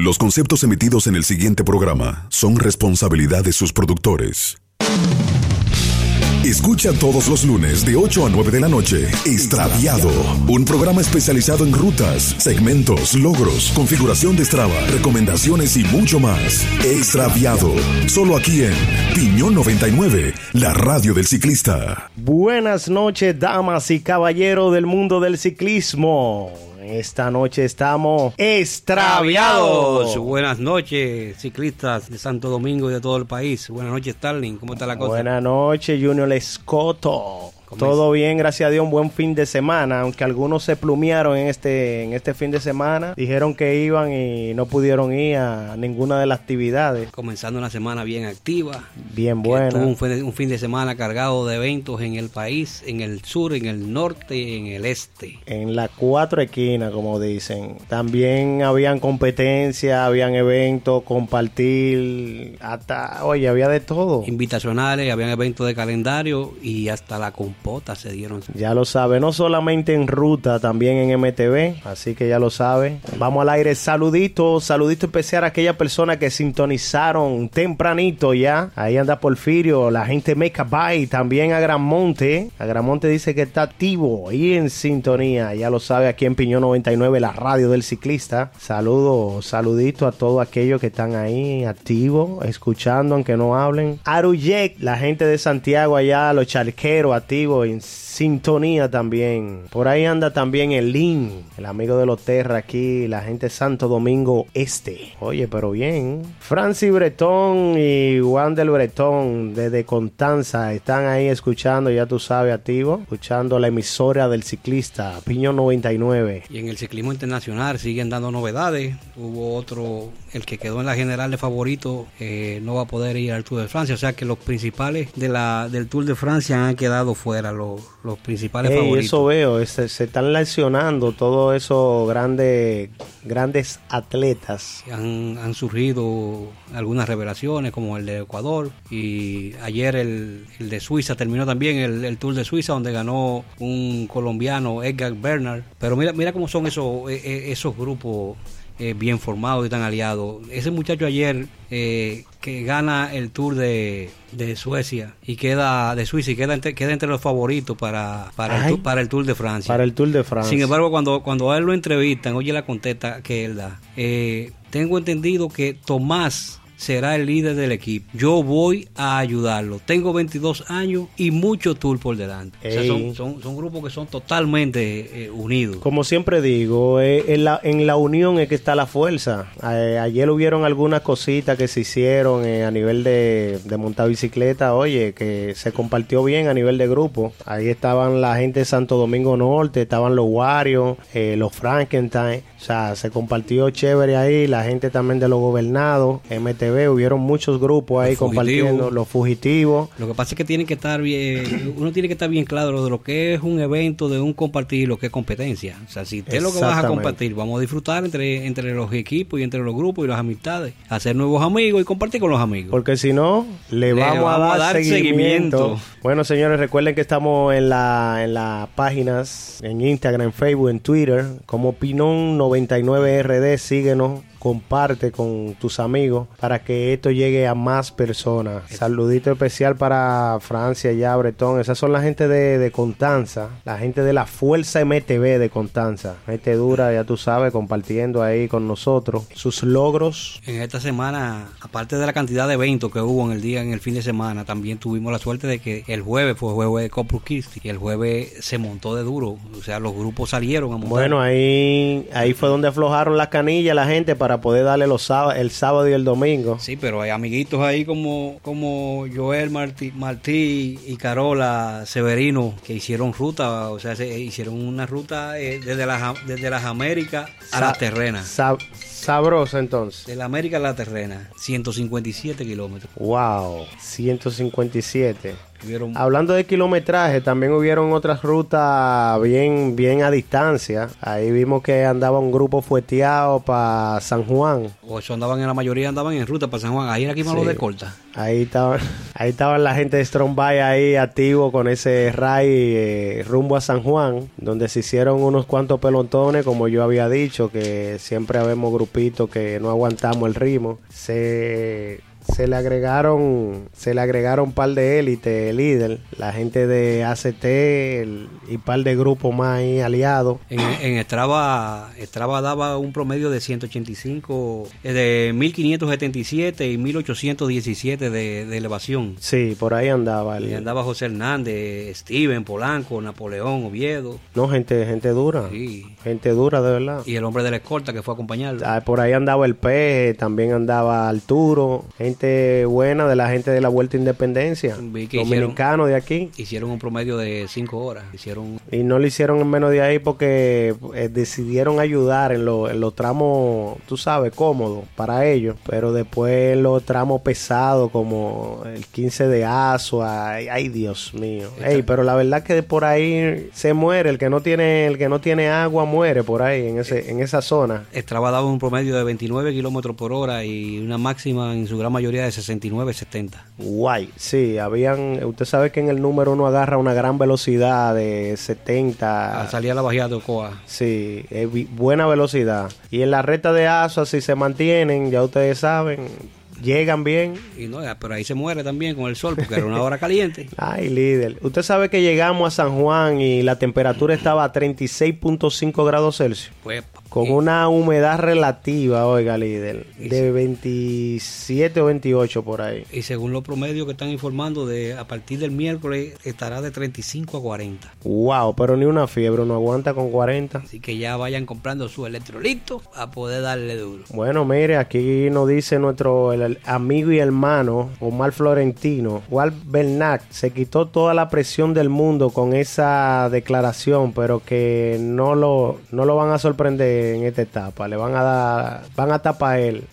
Los conceptos emitidos en el siguiente programa son responsabilidad de sus productores. Escucha todos los lunes de 8 a 9 de la noche Extraviado, un programa especializado en rutas, segmentos, logros, configuración de Strava, recomendaciones y mucho más. Extraviado, solo aquí en Piñón 99, la radio del ciclista. Buenas noches, damas y caballeros del mundo del ciclismo. Esta noche estamos extraviados. Buenas noches, ciclistas de Santo Domingo y de todo el país. Buenas noches, Starling. ¿Cómo está la cosa? Buenas noches, Junior Escoto. Todo bien, gracias a Dios, un buen fin de semana, aunque algunos se plumearon en este, en este fin de semana, dijeron que iban y no pudieron ir a ninguna de las actividades. Comenzando una semana bien activa. Bien buena. Un, un fin de semana cargado de eventos en el país, en el sur, en el norte y en el este. En las cuatro esquinas, como dicen. También habían competencias, habían eventos, compartir, hasta, oye, había de todo. Invitacionales, habían eventos de calendario y hasta la potas se dieron. Ya lo sabe, no solamente en ruta, también en MTV, así que ya lo sabe. Vamos al aire, saludito, saludito especial a aquellas personas que sintonizaron tempranito ya. Ahí anda Porfirio, la gente Make a Buy, también a Gran Monte. A Gran Monte dice que está activo y en sintonía, ya lo sabe aquí en Piñón 99, la radio del ciclista. Saludo, saludito a todos aquellos que están ahí activos, escuchando aunque no hablen. Aruyek, la gente de Santiago allá, los charqueros activos en sintonía también. Por ahí anda también el Lin, el amigo de los Terra aquí, la gente Santo Domingo Este. Oye, pero bien. Francis Bretón y Wander Bretón desde Contanza están ahí escuchando, ya tú sabes, activo, escuchando la emisora del ciclista, Piñón 99. Y en el ciclismo internacional siguen dando novedades. Hubo otro, el que quedó en la general de favorito, eh, no va a poder ir al Tour de Francia. O sea que los principales de la, del Tour de Francia han quedado fuera los, los principales favoritos. Eso veo, se, están lesionando todos esos grandes, grandes atletas. Han, han, surgido algunas revelaciones como el de Ecuador y ayer el, el de Suiza terminó también el, el, Tour de Suiza donde ganó un colombiano Edgar Bernard. Pero mira, mira cómo son esos, e, e, esos grupos eh, bien formados y están aliados. Ese muchacho ayer eh, que gana el Tour de, de, Suecia y queda de Suiza y queda entre, queda entre los favoritos para, para, el, para el Tour de Francia. Para el Tour de Francia. Sin embargo, cuando, cuando a él lo entrevistan, oye la contesta que él da. Eh, tengo entendido que Tomás será el líder del equipo. Yo voy a ayudarlo. Tengo 22 años y mucho tour por delante. son, son, grupos que son totalmente eh, unidos. Como siempre digo, eh, en, la, en la unión es que está la fuerza. Eh, ayer hubieron algunas cositas que se hicieron a nivel de, de montar bicicleta, oye, que se compartió bien a nivel de grupo. Ahí estaban la gente de Santo Domingo Norte, estaban los Wario, los Frankenstein. O sea, se compartió chévere ahí, la gente también de los gobernados, MT hubieron muchos grupos ahí compartiendo los fugitivos. Lo que pasa es que tiene que estar bien, uno tiene que estar bien claro de lo que es un evento, de un compartir, lo que es competencia. O sea, si usted lo que vas a compartir, vamos a disfrutar entre, entre los equipos y entre los grupos y las amistades, hacer nuevos amigos y compartir con los amigos. Porque si no, le, vamos, a, dar seguimiento. Bueno, señores, recuerden que estamos en la en las páginas en Instagram, en Facebook, en Twitter, como Pinón99RD, síguenos comparte con tus amigos para que esto llegue a más personas. Saludito especial para Francia, ya Bretón. Esas son la gente de, de Contanza, la gente de la Fuerza MTV de Contanza. Gente dura, ya tú sabes, compartiendo ahí con nosotros sus logros. En esta semana, aparte de la cantidad de eventos que hubo en el día, en el fin de semana, también tuvimos la suerte de que el jueves fue jueves de Corpus Christi y el jueves se montó de duro. O sea, los grupos salieron a montar. Bueno, ahí, ahí fue donde aflojaron las canillas la gente para para poder darle los el sábado y el domingo. Sí, pero hay amiguitos ahí como, como Joel Martí, Martí y Carola Severino que hicieron ruta, o sea, se hicieron una ruta eh, desde, las, desde las Américas a la terrena. Sabrosa entonces. De la América a la terrena, 157 kilómetros. Wow, 157. Hablando de kilometraje, también hubieron otras rutas bien, bien a distancia. Ahí vimos que andaba un grupo fueteado para San Juan. O eso andaban en la mayoría, andaban en ruta para San Juan. Ahí era aquí malo de corta. Ahí estaban, ahí estaban la gente de Strombay ahí activo con ese ray eh, rumbo a San Juan, donde se hicieron unos cuantos pelotones, como yo había dicho, que siempre habemos grupitos grupito que no aguantamos el ritmo. Se se le agregaron se le agregaron un par de élite líder la gente de ACT el- y un par de grupos más ahí aliados En, en Strava, Strava daba un promedio de 185, eh, de 1577 y 1817 de, de elevación. sí por ahí andaba el- Y andaba José Hernández, Steven, Polanco, Napoleón, Oviedo. no gente gente dura Sí. gente dura de verdad Y el hombre de la escolta que fue a acompañarlo. Ah, por ahí andaba el Peje, también andaba Arturo, gente buena de la gente de la Vuelta a Independencia, dominicano de aquí. Hicieron un promedio de 5 horas. Hicieron Y no lo hicieron en menos de ahí porque eh, decidieron ayudar en, lo- en los tramos, tú sabes, cómodos para ellos. Pero después en los tramos pesados como el 15 de Asua, ay, ay, Dios mío. Ey, pero la verdad que por ahí se muere, el que no tiene, el que no tiene agua muere por ahí, en, ese, en esa zona. Strava daba un promedio de 29 kilómetros por hora y una máxima en su gran mayoría de 69, 70. Guay, sí, habían, usted sabe que en el número uno agarra una gran velocidad de 70, Al salir a la bajada de Ocoa. sí, es buena velocidad. Y en la recta de Asua, si se mantienen, ya ustedes saben, llegan bien. Y no, pero ahí se muere también con el sol porque era una hora caliente. Ay, líder. Usted sabe que llegamos a San Juan y la temperatura estaba a 36.5 grados Celsius. Pues, Con una humedad relativa, oiga, líder, de 27 o 28 por ahí. Y según los promedios que están informando, de a partir del miércoles estará de 35 a 40. Wow, pero ni una fiebre, no aguanta con 40. Así que ya vayan comprando su electrolito a poder darle duro. Bueno, mire, aquí nos dice nuestro el- el amigo y hermano Omar Florentino. Walt Bernat se quitó toda la presión del mundo con esa declaración, pero que no lo, no lo van a sorprender en esta etapa. Le van a dar, van a tapar él.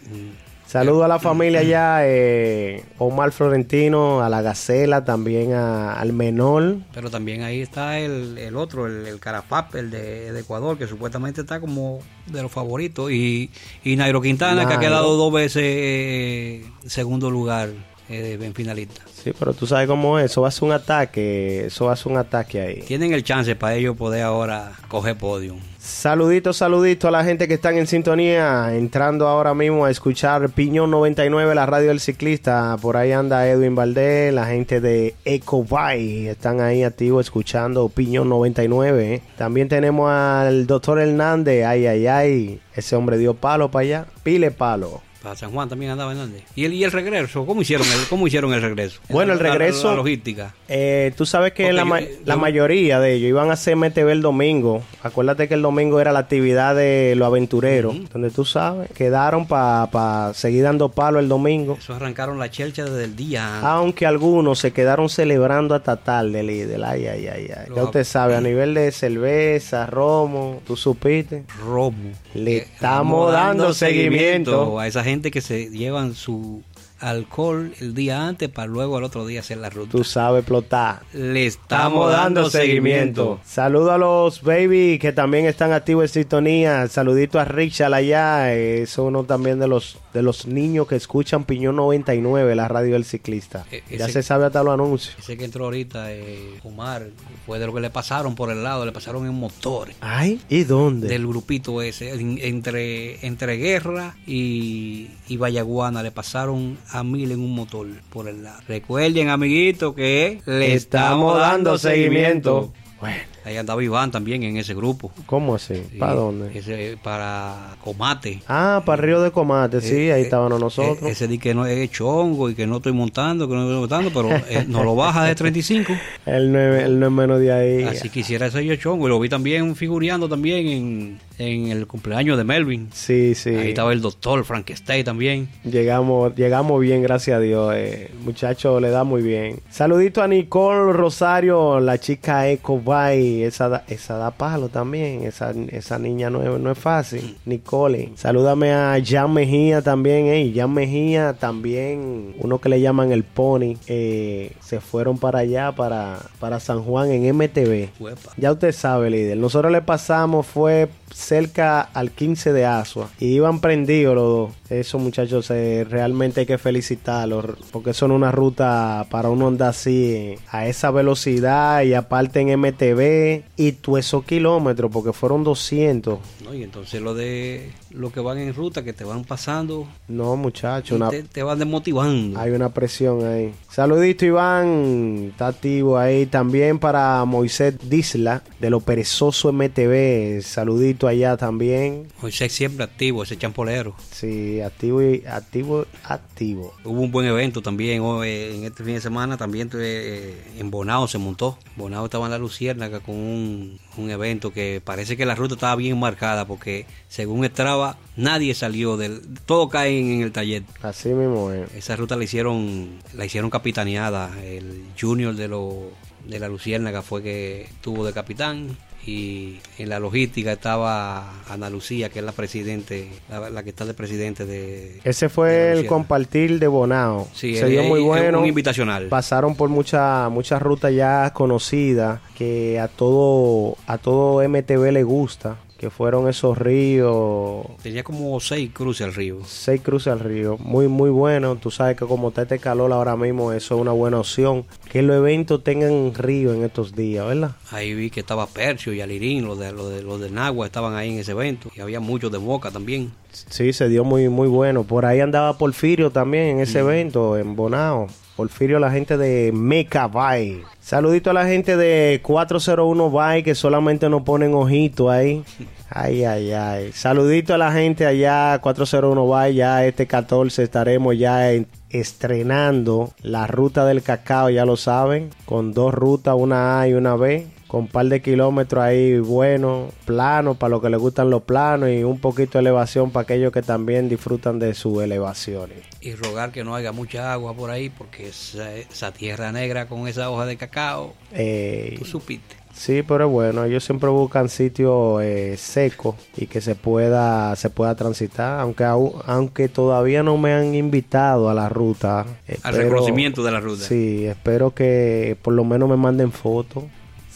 Saludo a la familia ya, eh, Omar Florentino, a la Gacela, también a- al menor. Pero también ahí está el, el otro, el, el Carapap, el de, de Ecuador, que supuestamente está como de los favoritos. Y, y Nairo Quintana, que ha quedado dos veces eh, segundo lugar eh, en finalista. Sí, pero tú sabes cómo es, eso va a ser un ataque, eso va a ser un ataque ahí. Tienen el chance para ellos poder ahora coger podium. Saludito, saludito a la gente que están en sintonía, entrando ahora mismo a escuchar Piñón 99, la radio del ciclista. Por ahí anda Edwin Valdés, la gente de Ecobay, están ahí activos escuchando Piñón 99. ¿eh? También tenemos al doctor Hernández, ay, ay, ay, ese hombre dio palo para allá, pile palo. Para San Juan también andaba Hernández. ¿Y el, y el regreso? ¿Cómo hicieron el, cómo hicieron el regreso? Bueno, el la- regreso- La, logística. Eh, tú sabes que la, yo- ma- yo- la mayoría de ellos iban a hacer MTV el domingo. Acuérdate que el domingo era la actividad de los aventureros, donde tú sabes, quedaron para seguir dando palo el domingo. Eso arrancaron la chelcha desde el día. Aunque algunos se quedaron celebrando hasta tarde, líder. Ay, ay, ay, ay. Ya usted sabe, a nivel de cerveza, romo, tú supiste. Romo. Le Eh, estamos dando seguimiento. a esa gente que se llevan su alcohol el día antes para luego al otro día hacer la ruta. Tú sabes explotar. Le estamos dando seguimiento. Saludo a los baby que también están activos en sintonía. Saludito a Richard allá. eh, Es uno también de los de los niños que escuchan Piñón 99, la radio del ciclista. Eh, ya se sabe hasta los anuncios. Ese que entró ahorita, eh, Omar, fue de lo que le pasaron por el lado, le pasaron en motores. Ay, ¿y dónde? Del grupito ese, en- entre, entre Guerra y, y Vallaguana, le pasaron a mil en un motor por el lado. Recuerden, amiguitos, que le estamos dando seguimiento. Bueno, Ahí andaba Iván también en ese grupo. ¿cómo así? Sí, ¿Para dónde? Ese, para Comate. Ah, para Río de Comate, sí, Eh, ahí eh, estábamos eh, nosotros. ese di que no es chongo y que no estoy montando, que no estoy montando, pero eh, no lo baja de 35. Él no, es- él no es menos de ahí. Así quisiera ser yo chongo. Y lo vi también figureando también en, en el cumpleaños de Melvin. Sí, sí. Ahí estaba el doctor Frankenstein también. Llegamos, llegamos bien, gracias a Dios. Eh. Muchacho, le da muy bien. Saludito a Nicole Rosario, la chica Eco Bay. Esa, da- esa da palo también. Esa, esa niña no es, no es fácil. Nicole. Salúdame a Jan Mejía también. Eh. Jan Mejía también, uno que le llaman el Pony. eh, se fueron para allá, para, para San Juan en MTV. Uepa. Ya usted sabe, líder. Nosotros le pasamos, fue cerca al 15 de Asua. Y iban prendidos los dos. Esos muchachos eh, realmente hay que felicitarlos. Porque son una ruta para uno andar así a esa velocidad. Y aparte en MTV. Y tú esos kilómetros, porque fueron 200. ¿no? Y entonces lo de lo que van en ruta, que te van pasando, No, muchacho, una- te, te van desmotivando. hay una presión ahí. Saludito, Iván. Está activo ahí también para Moisés Disla, de lo perezoso MTV. Saludito allá también. Moisés siempre activo, ese champolero. Sí, activo y activo, activo. Hubo un buen evento también hoy, en este fin de semana, también eh, en Bonao se montó. Bonao estaba en la Luciérnaga con un, un evento que parece que la ruta estaba bien marcada porque según Strava nadie salió del... Todo cae en, el taller. Así mismo es. Esa ruta la hicieron, la hicieron capitaneada. El junior de, lo, de la Luciérnaga fue que tuvo de capitán. Y en la logística estaba Ana Lucía, que es la presidente, la, la que está de presidente de... Ese fue el compartir de Bonao. Sí, Se dio muy bueno. un invitacional. Pasaron por muchas muchas rutas ya conocidas que a todo a todo MTV le gusta, que fueron esos ríos, Tenía como seis cruces al río. seis cruces al río, muy muy bueno. Tú sabes que como está este calor ahora mismo, eso es una buena opción. Que los eventos tengan río en estos días, ¿verdad? Ahí vi que estaba Percio y Alirín, los de, los de, los de Nagua estaban ahí en ese evento. Y había muchos de Boca también. Sí, se dio muy muy bueno. Por ahí andaba Porfirio también en ese evento, en Bonao. Porfirio, la gente de Meca Bay. Saludito a la gente de 401 Bay que solamente nos ponen ojito ahí. Ay, ay, ay. Saludito a la gente allá, 401 Bay. Ya este 14 estaremos ya en- estrenando la ruta del cacao, ya lo saben. Con dos rutas, una A y una B con un par de kilómetros ahí bueno, plano para los que les gustan los planos y un poquito de elevación para aquellos que también disfrutan de sus elevaciones. Y rogar que no haya mucha agua por ahí, porque esa, esa tierra negra con esa hoja de cacao, Eh, tú supiste. sí, pero bueno, ellos siempre buscan sitios eh, secos y que se pueda se pueda transitar, aunque aunque todavía no me han invitado a la ruta. Al espero- reconocimiento de la ruta. Sí, espero que por lo menos me manden fotos.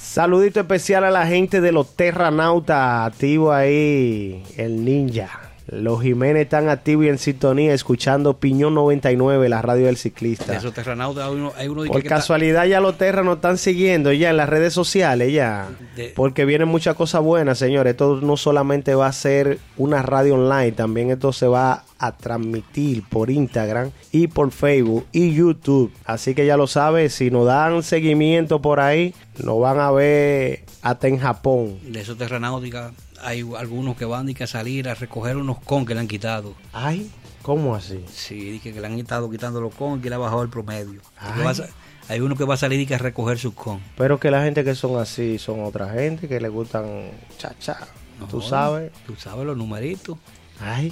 Saludito especial a la gente de los Terranautas, activo ahí, el ninja. Los Jiménez están activos y en sintonía, escuchando Piñón 99, la radio del ciclista. De esos terranautas hay uno, hay uno de Por que está- casualidad ya los Terra nos están siguiendo ya en las redes sociales ya. De- Porque vienen muchas cosas buenas, señores. Esto no solamente va a ser una radio online, también esto se va a transmitir por Instagram y por Facebook y YouTube. Así que ya lo sabes, si nos dan seguimiento por ahí, nos van a ver hasta en Japón. de esos terranáuticas hay algunos que van y que a salir a recoger unos con que le han quitado. Ay, ¿cómo así? Sí, di que, que le han estado quitando los con que le ha bajado el promedio. A hay uno que va a salir y que a recoger sus con. Pero que la gente que son así son otra gente que le gustan cha cha. Tú No, sabes. Tú sabes los numeritos. Ay.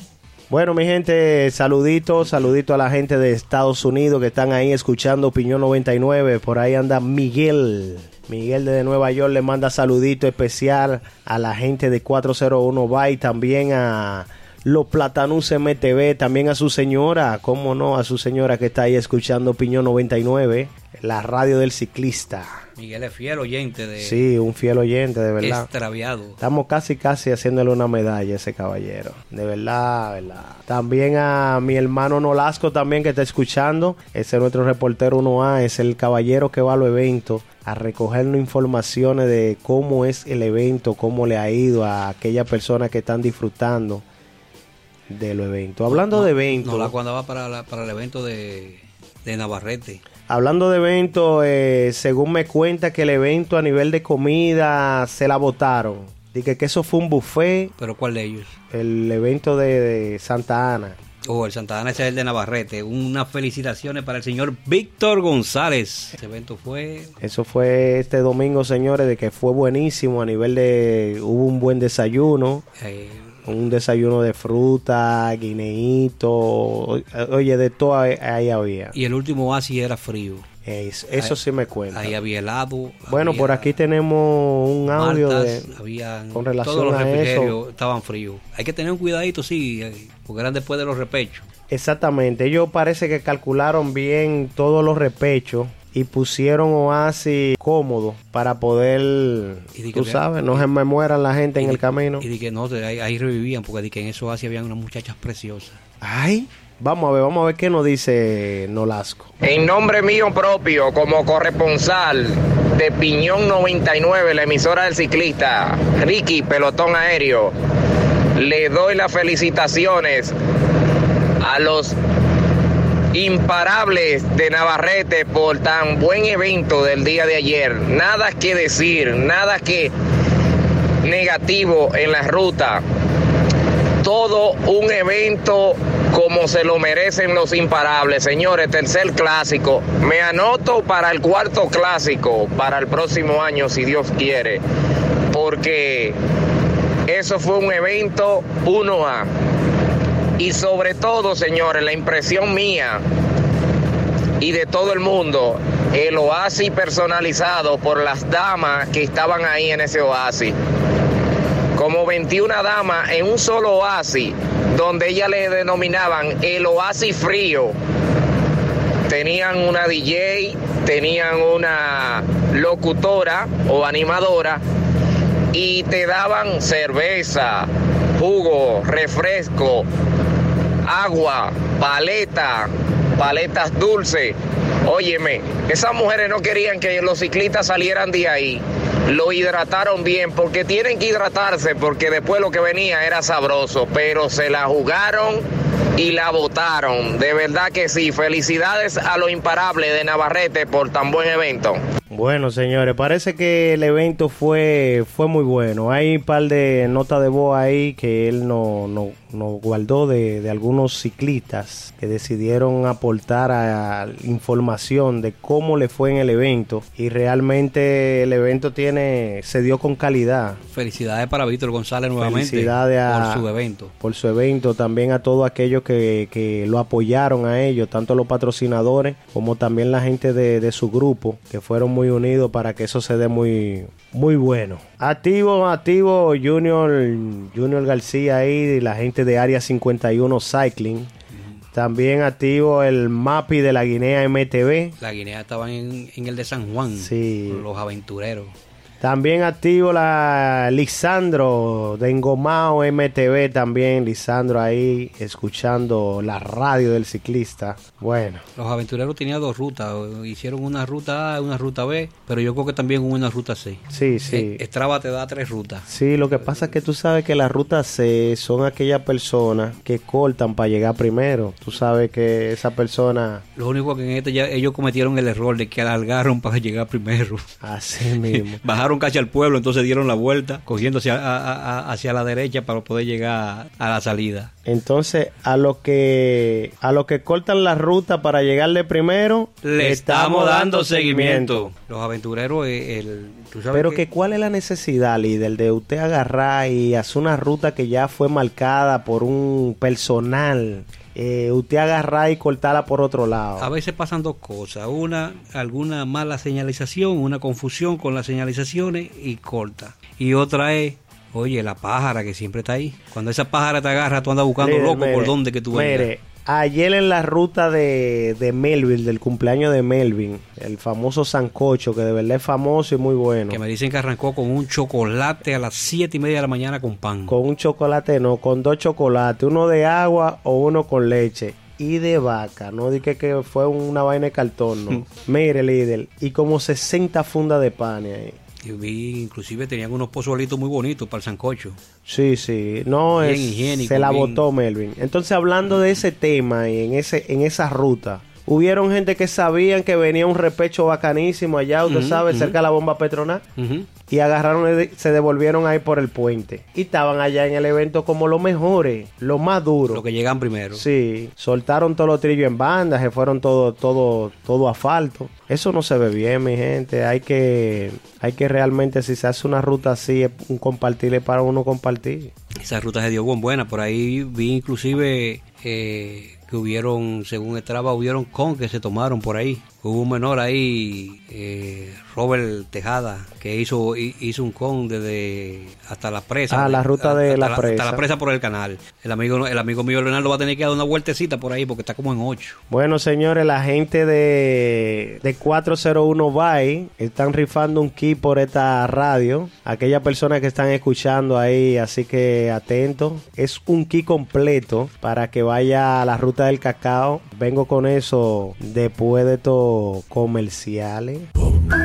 Bueno, mi gente, saluditos, saludito a la gente de Estados Unidos que están ahí escuchando Opinión 99. Por ahí anda Miguel. Miguel de Nueva York le manda saludito especial a la gente de 401 Bay, también a los Platanus MTV, también a su señora, cómo no, a su señora que está ahí escuchando Opinión 99, la radio del ciclista. Miguel es fiel oyente de Sí, un fiel oyente, de verdad. extraviado. Estamos casi, casi haciéndole una medalla a ese caballero. De verdad, de verdad. También a mi hermano Nolasco también que está escuchando. Ese es nuestro reportero 1A. Es el caballero que va a los eventos a recogernos informaciones de cómo es el evento, cómo le ha ido a aquellas personas que están disfrutando del evento. Hablando No, de eventos. No, la cuando va para, la- para el evento de, de Navarrete. Hablando de eventos, eh, según me cuenta que el evento a nivel de comida se la votaron. Dije que eso fue un buffet, ¿Pero cuál de ellos? el evento de, de Santa Ana. Oh, el Santa Ana ese es el de Navarrete. Unas felicitaciones para el señor Víctor González. Ese evento fue Eso fue este domingo, señores, de que fue buenísimo a nivel de... Hubo un buen desayuno, eh, un desayuno de fruta, guineíto, oye, de todo ahí, había. y el último así era frío. Es- eso sí me cuenta. Ahí había helado. Bueno, había por aquí tenemos un audio de... habían- con relación todos los a eso. estaban fríos. Hay que tener un cuidadito, sí, porque eran después de los repechos. Exactamente, ellos parece que calcularon bien todos los repechos y pusieron oasis cómodo para poder, Y di que tú sabes, no se me mueran la gente en el camino. Y di que no, de ahí, ahí revivían, porque di que en eso así habían unas muchachas preciosas. Ay, vamos a ver, vamos a ver qué nos dice Nolasco. En nombre mío propio, como corresponsal de Piñón 99, la emisora del ciclista, Ricky Pelotón Aéreo, le doy las felicitaciones a los imparables de Navarrete por tan buen evento del día de ayer. Nada que decir, nada que negativo en la ruta. Todo un evento como se lo merecen los imparables. Señores, tercer clásico. Me anoto para el cuarto clásico, para el próximo año, si Dios quiere. Porque eso fue un evento 1A. Y sobre todo, señores, la impresión mía y de todo el mundo, el oasis personalizado por las damas que estaban ahí en ese oasis. Como 21 damas en un solo oasis, donde ellas le denominaban el oasis frío. Tenían una DJ, tenían una locutora o animadora y te daban cerveza, jugo, refresco, agua, paleta, paletas dulces. Óyeme, esas mujeres no querían que los ciclistas salieran de ahí. Lo hidrataron bien porque tienen que hidratarse porque después lo que venía era sabroso, pero se la jugaron y la votaron. De verdad que sí. Felicidades a lo imparable de Navarrete por tan buen evento. Bueno, señores, parece que el evento fue, fue muy bueno. Hay un par de notas de voz ahí que él no, no, no guardó de, de, algunos ciclistas que decidieron aportar a, información de cómo le fue en el evento. Y realmente el evento tiene se dio con calidad. Felicidades para Víctor González nuevamente Felicidades a, por su evento. Por su evento, también a todos aquellos que, que lo apoyaron a ellos, tanto los patrocinadores como también la gente de, de su grupo, que fueron muy unidos para que eso se dé muy, muy bueno. Activo, activo Junior, Junior García ahí, la gente de Área 51 Cycling. También activo el MAPI de la Guinea MTV. La Guinea estaba en, en el de San Juan. Sí. Los aventureros. También activo la Lisandro de Engomao MTV también, Lisandro ahí escuchando la radio del ciclista. Bueno. Los aventureros tenían dos rutas, hicieron una ruta A y una ruta B, pero yo creo que también una ruta C. Sí, sí. Strava te da tres rutas. Sí, lo que pasa es que tú sabes que la ruta C son aquellas personas que cortan para llegar primero. Tú sabes que esa persona... Lo único que en este ya ellos cometieron el error de que alargaron para llegar primero. Así mismo. Bajaron casi al pueblo, entonces dieron la vuelta, cogiendo hacia, a, a, hacia la derecha para poder llegar a la salida. Entonces, a lo que a lo que cortan la ruta para llegarle primero, le estamos dando seguimiento. Los aventureros, el, ¿tú sabes pero que, que cuál es la necesidad, líder, de usted agarrar y hacer una ruta que ya fue marcada por un personal eh, usted agarrar y cortarla por otro lado. A veces pasan dos cosas. Una, alguna mala señalización, una confusión con las señalizaciones y corta. Y otra es, oye, la pájara que siempre está ahí. Cuando esa pájara te agarra, tú andas buscando loco mire, por dónde que tú Mire, ayer en la ruta de, de Melvin, del cumpleaños de Melvin, el famoso sancocho, que de verdad es famoso y muy bueno. Que me dicen que arrancó con un chocolate a las siete y media de la mañana con pan. Con un chocolate, no, con dos chocolates, uno de agua o uno con leche. Y de vaca, no dije que fue una vaina de cartón, no. Mire, líder, y como 60 fundas de pan ahí. Yo vi, inclusive tenían unos pozuelitos muy bonitos para el sancocho. Sí, sí, no Bien es, higiénico, se la bien- botó Melvin. Entonces, hablando de ese tema y en ese en esa ruta, hubieron gente que sabían que venía un repecho bacanísimo allá, usted sabe, cerca de la bomba Petronas, y agarraron y se devolvieron ahí por el puente. Y estaban allá en el evento como los mejores, los más duros. Los que llegan primero. Sí, soltaron todos los trillos en banda, se fueron todo, todo, todo asfalto. Eso no se ve bien, mi gente. Hay que, hay que realmente, si se hace una ruta así, un compartirle para uno compartir. Esa ruta se dio buen buena. Por ahí vi inclusive eh, que hubieron, según Estraba, hubieron con que se tomaron por ahí. Hubo un menor ahí, eh, Robert Tejada, que hizo hi- hizo un con desde hasta la presa. Ah, la ruta de hasta la presa. Hasta la presa por el canal. El amigo, el amigo mío Leonardo va a tener que dar una vueltecita por ahí porque está como en 8. Bueno, señores, la gente de, de 401 Bay están rifando un kit por esta radio. Aquellas personas que están escuchando ahí, así que atentos. Es un kit completo para que vaya a la ruta del cacao. Vengo con eso después de comerciales.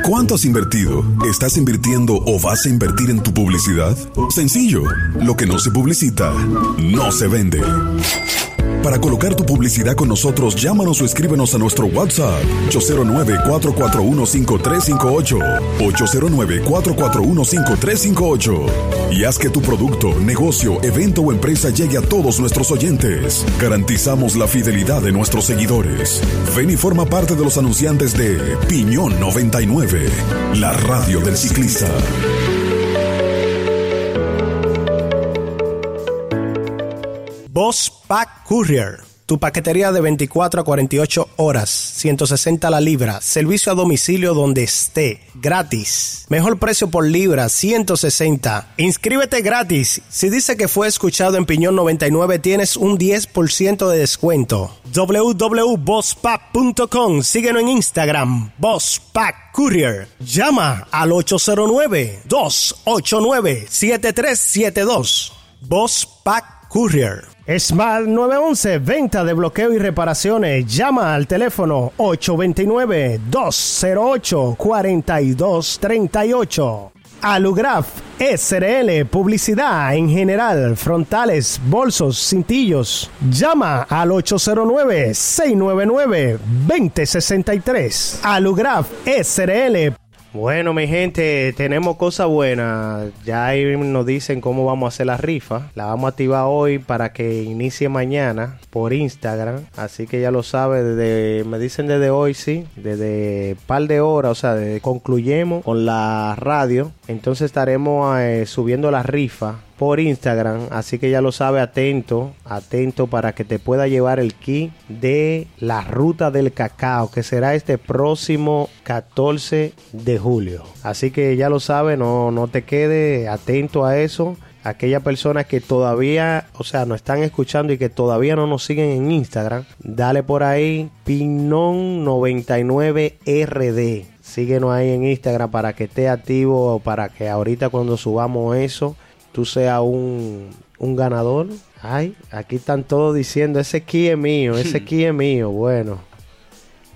¿Cuánto has invertido? ¿Estás invirtiendo o vas a invertir en tu publicidad? Sencillo, lo que no se publicita, no se vende. Para colocar tu publicidad con nosotros, llámanos o escríbenos a nuestro WhatsApp 809-441-5358. 809-441-5358. Y haz que tu producto, negocio, evento o empresa llegue a todos nuestros oyentes. Garantizamos la fidelidad de nuestros seguidores. Ven y forma parte de los anunciantes de Piñón 99, la radio del ciclista. Boss Pack Courier. Tu paquetería de 24 a 48 horas, 160 la libra, servicio a domicilio donde esté, gratis. Mejor precio por libra, 160. Inscríbete gratis. Si dice que fue escuchado en Piñón 99, tienes un 10% de descuento. www.bosspack.com. Síguenos en Instagram, Boss Pack Courier. Llama al 809-289-7372. Boss Pack Courier. Smart 911, venta de bloqueo y reparaciones. Llama al teléfono 829-208-4238. Alugraf SRL, publicidad en general, frontales, bolsos, cintillos. Llama al 809-699-2063. Alugraf SRL. Bueno, mi gente, tenemos cosas buenas. Ya ahí nos dicen cómo vamos a hacer la rifa. La vamos a activar hoy para que inicie mañana por Instagram. Así que ya lo sabe, desde, me dicen desde hoy, sí, desde par de horas, o sea, desde concluyemos con la radio. Entonces estaremos eh, subiendo la rifa por Instagram, así que ya lo sabe, atento, atento para que te pueda llevar el kit de la ruta del cacao, que será este próximo 14 de julio. Así que ya lo sabe, no, no te quede atento a eso. Aquellas personas que todavía, o sea, nos están escuchando y que todavía no nos siguen en Instagram, dale por ahí Pinon99RD. Síguenos ahí en Instagram para que esté activo, para que ahorita cuando subamos eso, tú seas un, un ganador. Ay, aquí están todos diciendo, ese ki es mío, ese ki es mío. Bueno,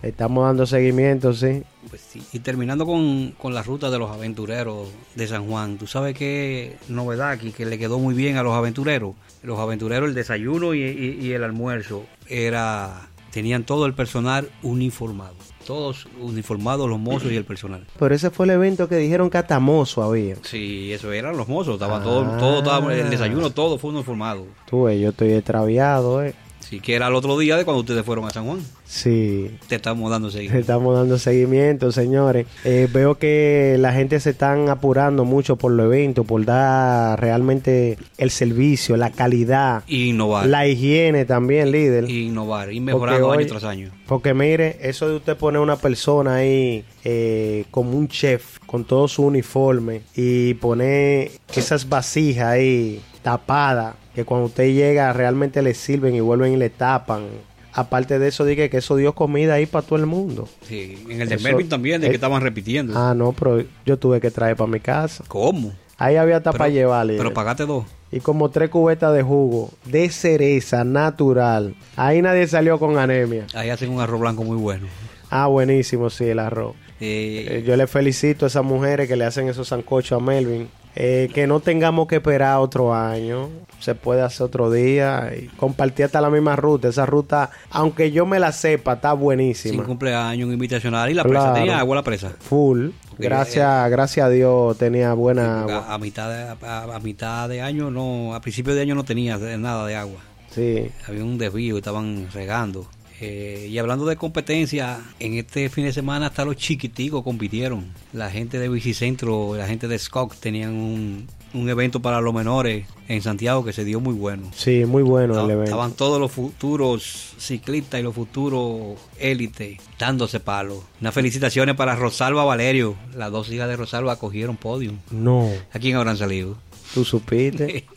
estamos dando seguimiento, sí. Pues sí. Y terminando con, con, la ruta de los aventureros de San Juan, tú sabes qué novedad aquí que le quedó muy bien a los aventureros. Los aventureros, el desayuno y, y, y el almuerzo era tenían todo el personal uniformado. Todos uniformados, los mozos y el personal. Pero ese fue el evento que dijeron que hasta mozo había. Sí, eso eran los mozos. Estaba ah. todo, todo estaba, el desayuno, todo fue uniformado. Tú, yo estoy extraviado, eh. Sí, que era el otro día de cuando ustedes fueron a San Juan. Sí. Te estamos dando seguimiento. Te estamos dando seguimiento, señores. Eh, veo que la gente se están apurando mucho por los eventos, por dar realmente el servicio, la calidad. Y innovar. La higiene también, líder. Y innovar, y mejorando año tras año. Porque mire, eso de usted poner una persona ahí eh, como un chef, con todo su uniforme, y poner esas vasijas ahí tapadas que cuando usted llega realmente le sirven y vuelven y le tapan. Aparte de eso, dije que eso dio comida ahí para todo el mundo. Sí, en el de Melvin también, de que estaban repitiendo. Ah, no, pero yo tuve que traer para mi casa. ¿Cómo? Ahí había tapa para llevarle. Pero pagaste dos. Y como tres cubetas de jugo de cereza natural. Ahí nadie salió con anemia. Ahí hacen un arroz blanco muy bueno. Ah, buenísimo, sí, el arroz. Eh, yo le felicito a esas mujeres que le hacen esos sancochos a Melvin. Eh, que no tengamos que esperar otro año. Se puede hacer otro día. Y compartir hasta la misma ruta. Esa ruta, aunque yo me la sepa, está buenísima. Sin cumpleaños, un invitacional. ¿Y la presa tenía agua la presa? Full. Gracias, gracias a Dios tenía buena agua. A, mitad de, a, mitad de año, no, a principio de año no tenía nada de agua. Sí. Había un desvío, estaban regando. Eh, y hablando de competencia, en este fin de semana hasta los chiquiticos compitieron. La gente de Bicicentro, la gente de Scott tenían un, un evento para los menores en Santiago que se dio muy bueno. Sí, muy bueno el evento. Estaban todos los futuros ciclistas y los futuros élites dándose palos. Unas felicitaciones para Rosalba Valerio. Las dos hijas de Rosalba cogieron podio. No. ¿A quién habrán salido? Tú supiste.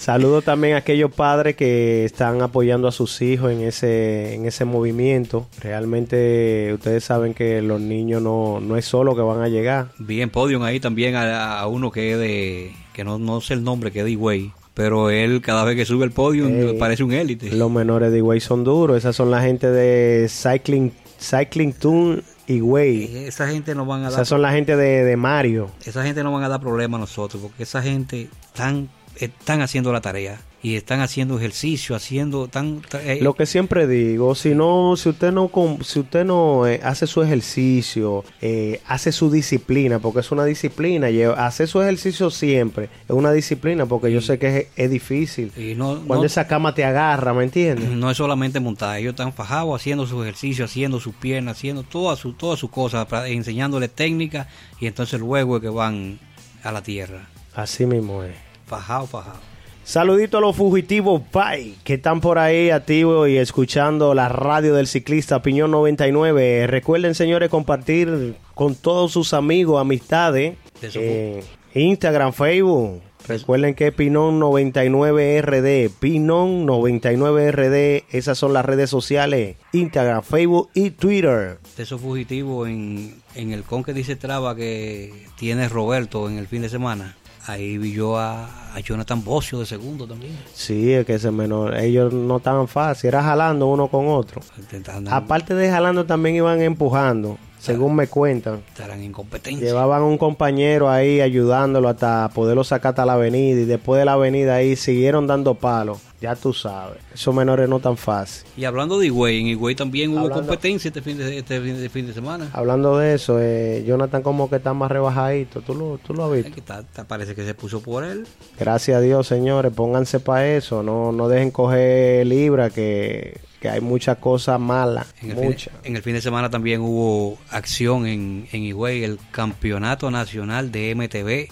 Saludo también a aquellos padres que están apoyando a sus hijos en ese, en ese movimiento. Realmente ustedes saben que los niños no, no es solo que van a llegar. Bien podium ahí también a, uno que es de, que no, no sé el nombre, que es de Higüey. Pero él cada vez que sube el podio parece un élite. Los menores de Higüey son duros. Esas son la gente de Cycling, Cycling Toon Higüey. Eh, Esa gente no van a dar Esas son la gente de, de Mario. esa gente no van a dar problema a nosotros, porque esa gente están, están haciendo la tarea y están haciendo ejercicio, haciendo tan eh, Lo que siempre digo, si no, si usted no, si usted no eh, hace su ejercicio, eh, hace su disciplina, porque es una disciplina, hacer su ejercicio siempre es una disciplina, porque yo sé que es, es difícil. y no, Cuando no- esa cama te agarra, ¿me entiendes? no es solamente montar, ellos están fajados haciendo su ejercicio, haciendo sus piernas, haciendo todas sus todas sus cosas, enseñándole técnica y entonces luego es que van a la tierra. Así mismo es. Fajado, fajado. Saludito a los fugitivos Pai que están por ahí activos y escuchando la radio del ciclista Piñón 99. Recuerden, señores, compartir con todos sus amigos, amistades, eh, Instagram, Facebook. Recuerden que Pinón 99RD, Pinón 99RD, esas son las redes sociales, Instagram, Facebook y Twitter. De esos fugitivos en, en el con que dice Traba que tiene Roberto en el fin de semana. Ahí vi yo a, a Jonathan Bocio de segundo también. Sí, es que ese menor, ellos no estaban fácil, era jalando uno con otro. Intentando- Aparte de jalando, también iban empujando, según me cuentan. estarán en competencia. Llevaban un compañero ahí ayudándolo hasta poderlo sacar hasta la avenida y después de la avenida ahí siguieron dando palos. Ya tú sabes, esos menores no tan fácil. Y hablando de Higüey, en Higüey también hubo competencia este fin de, este fin de, fin de semana. Hablando de eso, eh, Jonathan como que está más rebajadito, ¿tú lo, tú lo has visto? está- está- parece que se puso por él. Gracias a Dios, señores, pónganse para eso, no, no dejen coger libra que, que hay muchas cosas malas, En el, fin, muchas. en el fin de semana también hubo acción en, en Higüey, el Campeonato Nacional de MTV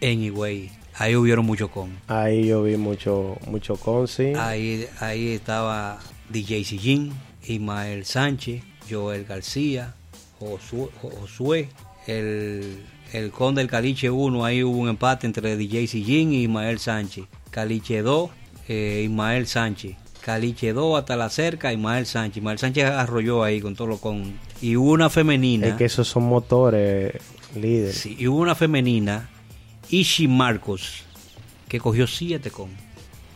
en Higüey. Ahí hubieron mucho con. Ahí yo vi mucho, mucho consi. Ahí, ahí estaba DJ Sillín, Ismael Sánchez, Joel García, Josué, Josué, el, el Conde del Caliche 1, ahí hubo un empate entre DJ Sillín y Ismael Sánchez. Caliche 2, eh, Ismael Sánchez. Caliche 2 hasta la cerca, Ismael Sánchez. Ismael Sánchez arrolló ahí con todo lo con... Y hubo una femenina. Es que esos son motores, líder. Sí, y hubo una femenina, Ishi Marcos, que cogió 7 con.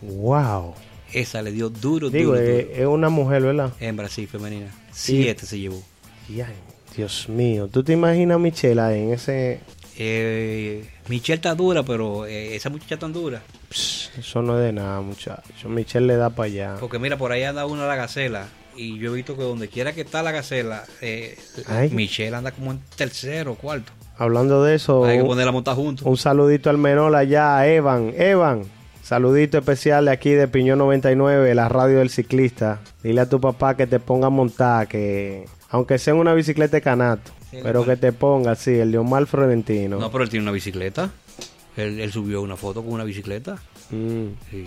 Wow. Esa le dio duro, Digo, duro, es, duro. es una mujer, ¿verdad? Hembra, sí, femenina. Siete se llevó. Dios mío, ¿tú te imaginas a Michelle ahí en ese... Eh, Michelle está dura, pero eh, esa muchacha tan dura. Eso no es de nada, muchacho. Michelle le da para allá. Porque mira, por ahí anda una la gacela. Y yo he visto que donde quiera que está la gacela, eh. Michelle anda como en tercero o cuarto. Hablando de eso, Hay que un, ponerla montada juntos. un saludito al menor allá, a Evan. Evan, saludito especial de aquí de Piñón 99, la radio del ciclista. Dile a tu papá que te ponga a montar, que aunque sea en una bicicleta de canato, Sí, pero que te ponga, sí, el de Omar Florentino. No, pero él tiene una bicicleta. Él, él subió una foto con una bicicleta. Mm. Sí.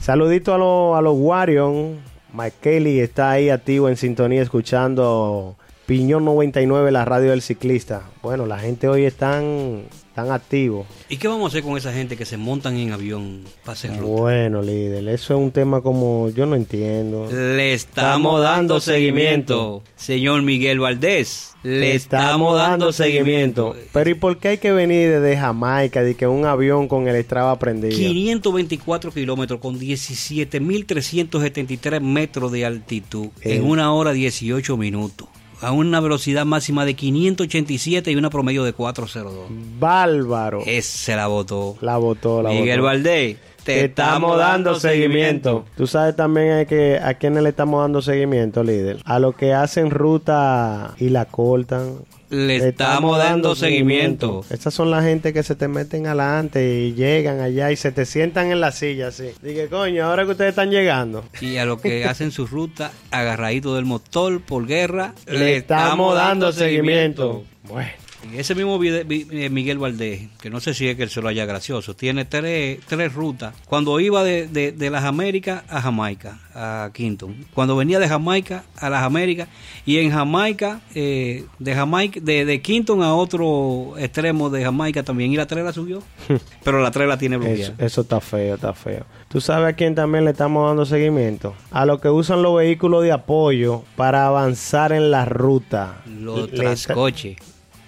Saludito a, los a los Warriors. Mike Kelly está ahí activo en sintonía escuchando Piñón 99, la radio del ciclista. Bueno, la gente hoy están tan activo. ¿Y qué vamos a hacer con esa gente que se montan en avión para hacer ruta? Bueno, líder, eso es un tema como yo no entiendo. Le estamos dando seguimiento, señor Miguel Valdés. Le estamos dando seguimiento. Pero ¿y por qué hay que venir desde Jamaica, de que un avión con el Strava prendido? 524 kilómetros con 17.373 metros de altitud Eh. en una hora 18 minutos. A una velocidad máxima de 587 y una promedio de 402. Bárbaro. Ese se la votó. La votó, la Miguel votó. Valdés, Te estamos dando seguimiento. Tú sabes también a, que, a quiénes le estamos dando seguimiento, líder. A los que hacen ruta y la cortan. Le estamos dando seguimiento. Estas son la gente que se te meten adelante y llegan allá y se te sientan en la silla así. Dije, coño, ahora que ustedes están llegando. Y a los que hacen su ruta agarradito del motor por guerra, Le estamos dando seguimiento. Bueno. Ese mismo eh, Miguel Valdés, que no sé si es que él se lo haya gracioso, tiene tres, tres rutas. Cuando iba de, de- de las Américas a Jamaica, a Quinton. Cuando venía de Jamaica a las Américas. Y en Jamaica, eh, de Jamaica, de, de Quinton a otro extremo de Jamaica también. Y la tres la subió. Pero la tres la tiene bloqueada. eso está feo, está feo. ¿Tú sabes a quién también le estamos dando seguimiento? A los que usan los vehículos de apoyo para avanzar en la ruta. Los trascoches.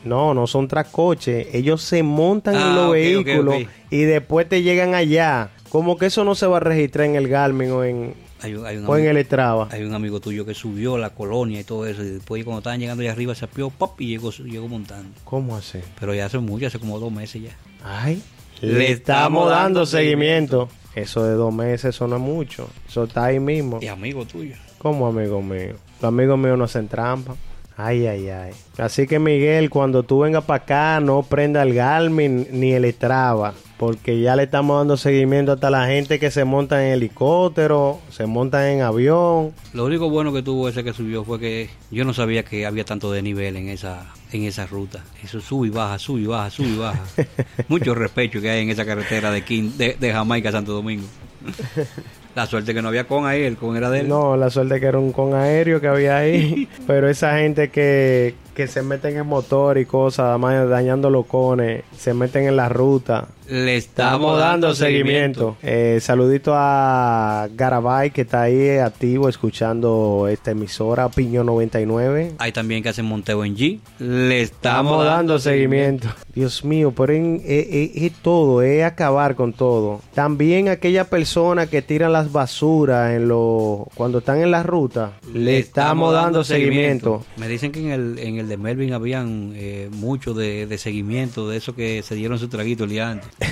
No, no son trascoches. Ellos se montan Ah, en los ok, vehículos y después te llegan allá. Como que eso no se va a registrar en el Garmin o en, Hay, un- hay un o en el Estrava. hay un amigo tuyo que subió la colonia y todo eso, y después cuando estaban llegando allá arriba se apió, pop, y llegó, llegó montando. ¿Cómo así? Pero ya hace mucho, hace como dos meses ya. Ay, Le le estamos dando dando seguimiento. Eso de dos meses, eso no es mucho. Eso está ahí mismo. Y amigo tuyo. Como amigo mío. Los amigos míos no hacen trampa. Ay, ay, ay. Así que Miguel, cuando tú vengas para acá, no prenda el Garmin ni el Strava. Porque ya le estamos dando seguimiento hasta la gente que se monta en helicóptero, se monta en avión. Lo único bueno que tuvo ese que subió fue que yo no sabía que había tanto de nivel en esa en esa ruta. Eso sube y baja, sube y baja, sube y baja. Mucho respeto que hay en esa carretera de, Quin- de, de Jamaica a Santo Domingo. La suerte que no había con ahí, el con era de él. No, la suerte que era un con aéreo que había ahí. Pero esa gente que, que se meten en motor y cosas, además dañando los cones, se meten en la ruta. Le Estamos dando seguimiento. Eh, saludito a Garabay que está ahí activo escuchando esta emisora, Piño 99. Hay también que hacen monteo en G. Le Estamos dando seguimiento. Dios mío, pero eh, eh, es todo, es acabar con todo. También aquella persona que tiran las basuras en lo, cuando están en la ruta, le estamos dando seguimiento. Me dicen que en el, en el de Melvin habían eh, mucho de, de seguimiento, de eso que se dieron su traguito el día antes.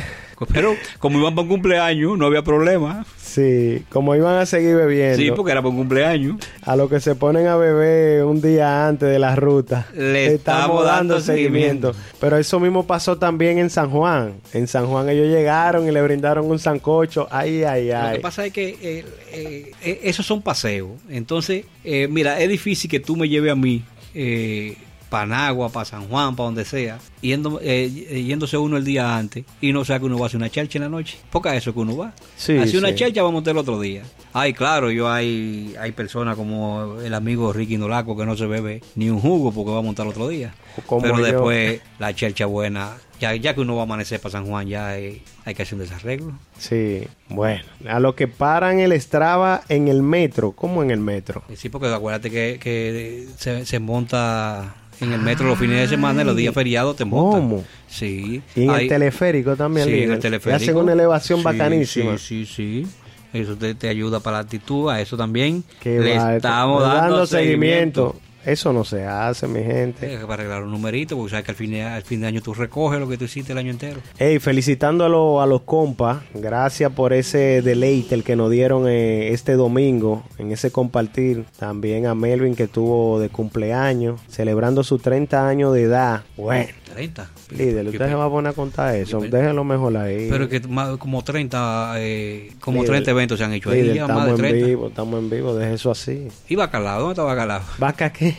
Pero como iban para un cumpleaños, no había problema. Sí, como iban a seguir bebiendo. Sí, porque era para un cumpleaños. A lo que se ponen a beber un día antes de la ruta. Le estamos dando seguimiento. Pero eso mismo pasó también en San Juan. En San Juan ellos llegaron y le brindaron un sancocho. Ay, ay, Lo ay. que pasa es que eh, eh, eh, esos son paseos. Entonces, eh, mira, es difícil que tú me lleves a mí eh, para Nagua, para San Juan, para donde sea, yendo, eh, yéndose uno el día antes y no sea que uno va a hacer una charcha en la noche. Porque a eso que uno va. Sí, Hacer una sí. charcha vamos a montar el otro día. Ay, claro, yo hay, hay personas como el amigo Ricky Nolaco que no se bebe ni un jugo porque va a montar el otro día. Como Pero yo. después la charcha buena, ya, ya que uno va a amanecer para San Juan, ya hay, hay que hacer un desarreglo. Sí, bueno. A lo que paran el Strava en el metro. ¿Cómo en el metro? Sí, porque acuérdate que, que se, se monta en el metro los fines de semana y los días feriados te montan. ¿Cómo? Sí. Y en Hay- el teleférico también, sí, en el teleférico. Y hacen una elevación Sí, bacanísima. Sí, sí, sí. Eso te, te ayuda para la actitud, a eso también. Que Le va, estamos dando, seguimiento. Eso no se hace, mi gente. Eh, Para arreglar un numerito, porque sabes que al fin, de, al fin de año tú recoges lo que tú hiciste el año entero. Hey, felicitándolo a los compas, gracias por ese deleite el que nos dieron eh, este domingo en ese compartir. También a Melvin que tuvo de cumpleaños, celebrando sus 30 años de edad. Bueno, 30. líder, usted se va a poner a contar eso, déjelo mejor ahí. Pero que más- como 30, eh, como Líder, 30 eventos se han hecho ahí, más estamos en 30. vivo, estamos en vivo, deje eso así. ¿Y Bacalao? ¿Dónde está Bacalao? ¿Vaca qué?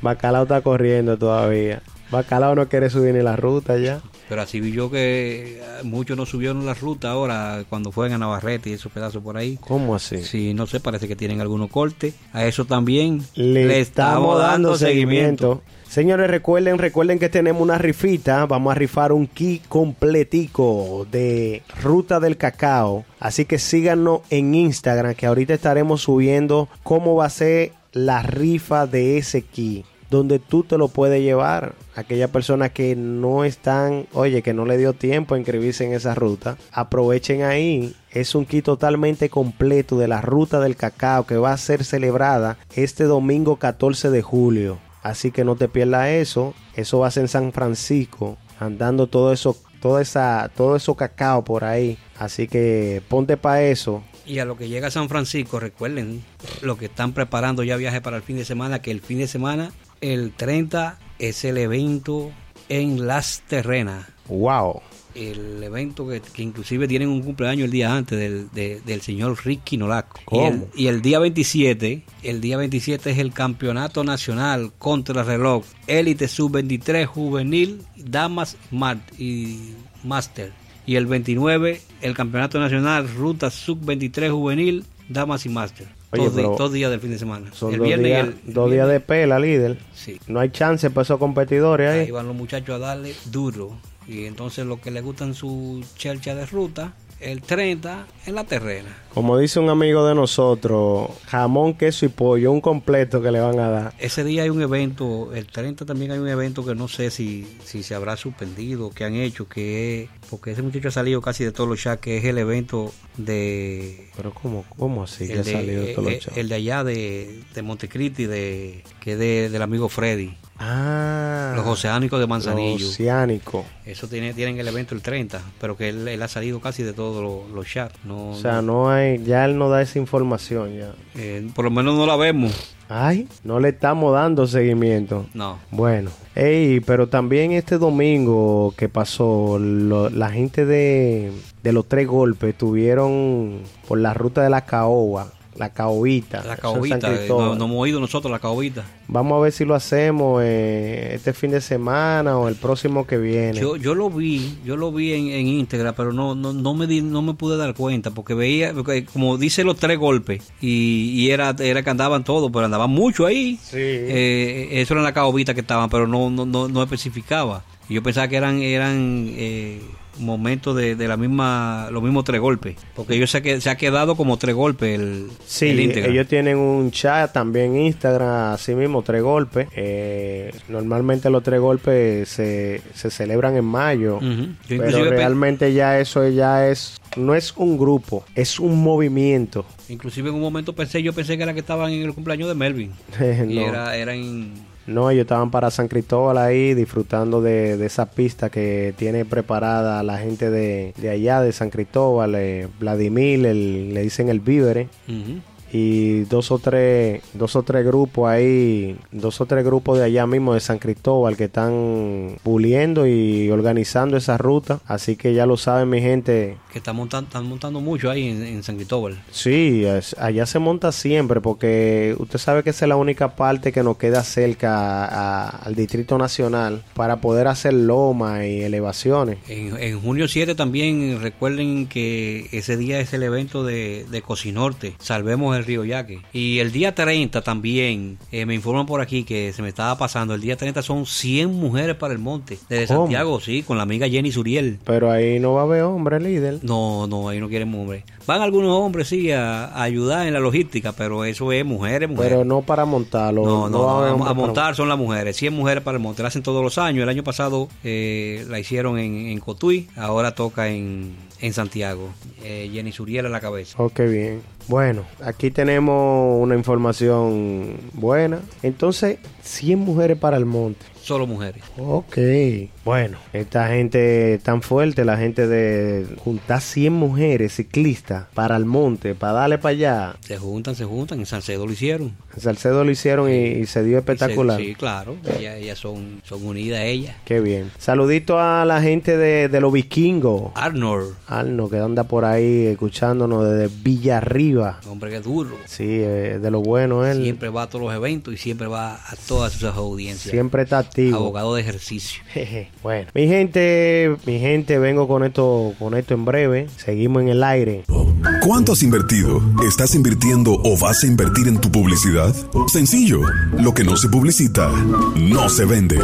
Bacalao está corriendo todavía. Bacalao no quiere subir ni la ruta ya. Pero así vi yo que eh, muchos no subieron la ruta ahora cuando fueron a Navarrete y esos pedazos por ahí. ¿Cómo así? Sí, no sé, parece que tienen algunos cortes. A eso también Le, estamos dando seguimiento. Señores, recuerden, recuerden que tenemos una rifita. Vamos a rifar un kit completico de Ruta del Cacao. Así que síganos en Instagram, que ahorita estaremos subiendo cómo va a ser la rifa de ese kit. Donde tú te lo puedes llevar. Aquellas personas que no están, oye, que no le dio tiempo a inscribirse en esa ruta, aprovechen ahí. Es un kit totalmente completo de la ruta del cacao que va a ser celebrada este domingo 14 de julio. Así que no te pierdas eso. Eso va a ser en San Francisco, andando todo eso, toda esa, todo eso cacao por ahí. Así que ponte para eso. Y a lo que llega a San Francisco, recuerden lo que están preparando ya viaje para el fin de semana, que el fin de semana, el 30, es el evento en Las Terrenas. Wow. El evento que, que inclusive tienen un cumpleaños el día antes del, de- del señor Ricky Nolaco. Y el, y el día 27, el día 27 es el campeonato nacional contra reloj élite sub-23 juvenil, damas mar- y master. Y el 29, el campeonato nacional ruta sub-23 juvenil, damas y master. Oye, pero todos días del fin de semana. Son el dos, viernes y días, el- el dos días de pela, líder. Sí. No hay chance para esos competidores ahí. Ahí van los muchachos a darle duro. Y entonces los que les gustan su chelcha de ruta, el 30 en la terrena. Como dice un amigo de nosotros, jamón, queso y pollo, un completo que le van a dar. Ese día hay un evento, el 30 también hay un evento que no sé si, si se habrá suspendido, que han hecho, que es, porque ese muchacho ha salido casi de todos los chats, que es el evento de... Pero ¿cómo, cómo así que ha salido de todos los chats? el de allá de, de Montecristi, de, que es de- del amigo Freddy, Ah, los oceánicos de Manzanillo. Los oceánicos. Eso tiene, tienen el evento el 30, pero que él, él ha salido casi de todos los, chats. No, O sea, no- no hay, ya él no da esa información ya. eh, por lo menos no la vemos. Ay, no le estamos dando seguimiento. No. Bueno, ey, pero también este domingo que pasó, lo- la gente de, de los tres golpes tuvieron por la ruta de la caoba, la caobita. La caobita, eh, Cristóbal. no, no hemos oído nosotros la caobita. Vamos a ver si lo hacemos eh, este fin de semana o el próximo que viene. Yo, yo lo vi, yo lo vi en, en íntegra, pero no, no, no me di- no me pude dar cuenta, porque veía, porque como dice los tres golpes, y, y era, era que andaban todos, pero andaban mucho ahí. Sí. Eh, eso era la caobita que estaban, pero no, no, no, no especificaba. Yo pensaba que eran, eran eh, momentos de, de la misma, los mismos tres golpes, porque ellos se, que- se ha quedado como tres golpes el, Sí, el ellos tienen un chat también Instagram, así mismo, tres golpes. Eh, normalmente los tres golpes se, se celebran en mayo, pero realmente ya eso ya es, no es un grupo, es un movimiento. Inclusive en un momento pensé, yo pensé que era que estaban en el cumpleaños de Melvin. Y no, era, era en, no, ellos estaban para San Cristóbal ahí disfrutando de, de esa pista que tiene preparada la gente de, de allá, de San Cristóbal, eh, Vladimir, el- le dicen el vívere. Y dos o tres dos o tres grupos ahí dos o tres grupos de allá mismo de San Cristóbal que están puliendo y organizando esa ruta así que ya lo saben mi gente que están montando, están montando mucho ahí en, en San Cristóbal. sí es- allá se monta siempre porque usted sabe que esa es la única parte que nos queda cerca a- al Distrito Nacional para poder hacer loma y elevaciones En, en junio 7 también recuerden que ese día es el evento de, de Cocinorte, Salvemos el Río Yaque. Y el día 30 también, eh, me informan por aquí que se me estaba pasando, el día 30 son 100 mujeres para el monte. Desde ¿Cómo? Santiago, sí, con la amiga Jenny Suriel. pero ahí no va a haber hombre líder No, no, ahí no quieren hombres. Van algunos hombres, sí, a, a ayudar en la logística, pero eso es mujeres, mujeres. pero no para montarlo No, no, a, a para- montar son las mujeres. 100 mujeres para el monte. La hacen todos los años. El año pasado eh, la hicieron en, en Cotuí. Ahora toca en, en Santiago. Eh, Jenny Suriel a la cabeza. Oh, qué bien. Bueno, aquí tenemos una información buena. Entonces, 100 mujeres para el monte. Solo mujeres. Ok. Bueno, esta gente tan fuerte, la gente de juntar 100 mujeres ciclistas para el monte, para darle para allá. Se juntan, se juntan. En Salcedo lo hicieron. En Salcedo lo hicieron y, y se dio espectacular. Se- sí, claro. Ellas, ellas son, son unidas, ellas. Qué bien. Saludito a la gente de, de los vikingos. Arnold. Arno, que anda por ahí escuchándonos desde Villarriba. Hombre que es duro. Sí, eh, de lo bueno él. Siempre va a todos los eventos y siempre va a todas sus audiencias. Siempre está activo. Abogado de ejercicio. Bueno, mi gente, mi gente, vengo con esto, con esto en breve. Seguimos en el aire. ¿Cuánto has invertido? ¿Estás invirtiendo o vas a invertir en tu publicidad? Sencillo, lo que no se publicita, no se vende.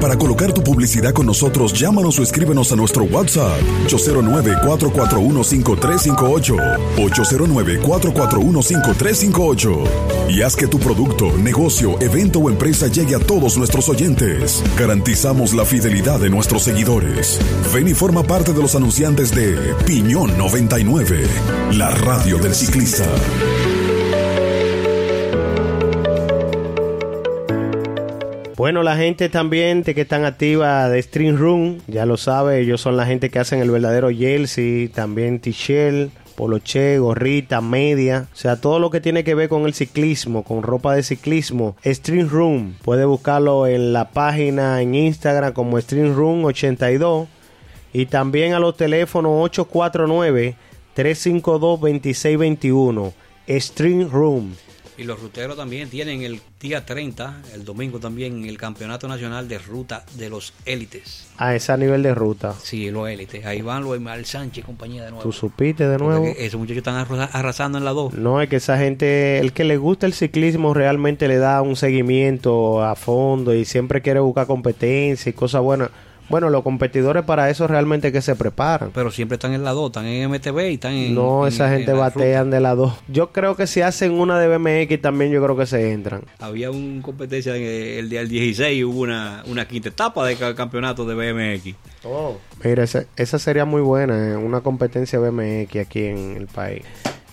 Para colocar tu publicidad con nosotros, llámanos o escríbenos a nuestro WhatsApp 809-441-5358. 809-441-5358. Y haz que tu producto, negocio, evento o empresa llegue a todos nuestros oyentes. Garantizamos la fidelidad de nuestros seguidores. Ven y forma parte de los anunciantes de Piñón 99, la radio del ciclista. Bueno, la gente también de que están activa de Stream Room, ya lo sabe, ellos son la gente que hacen el verdadero jersey, también t-shirt, poloche, gorrita, media, o sea, todo lo que tiene que ver con el ciclismo, con ropa de ciclismo. Stream Room, puede buscarlo en la página en Instagram como Stream Room 82 y también a los teléfonos 849 352 2621. Stream Room. Y los ruteros también tienen el día 30, el domingo también, el Campeonato Nacional de Ruta de los Élites. A ese nivel de ruta. Sí, los élites. Ahí van los Mal Sánchez y compañía de nuevo. ¿Tú supiste de nuevo? Porque Esos muchachos están arrasa- arrasando en la 2. No, es que esa gente, el que le gusta el ciclismo realmente le da un seguimiento a fondo y siempre quiere buscar competencia y cosas buenas. Bueno, los competidores para eso realmente que se preparan. Pero siempre están en la 2, están en MTV y están en. No, esa en gente la batean de las dos. Yo creo que si hacen una de BMX también yo creo que se entran. ruta. Había una competencia en el día del 16, hubo una, una quinta etapa de ca- campeonato de BMX. Mira, esa, esa sería muy buena, eh, una competencia BMX aquí en el país.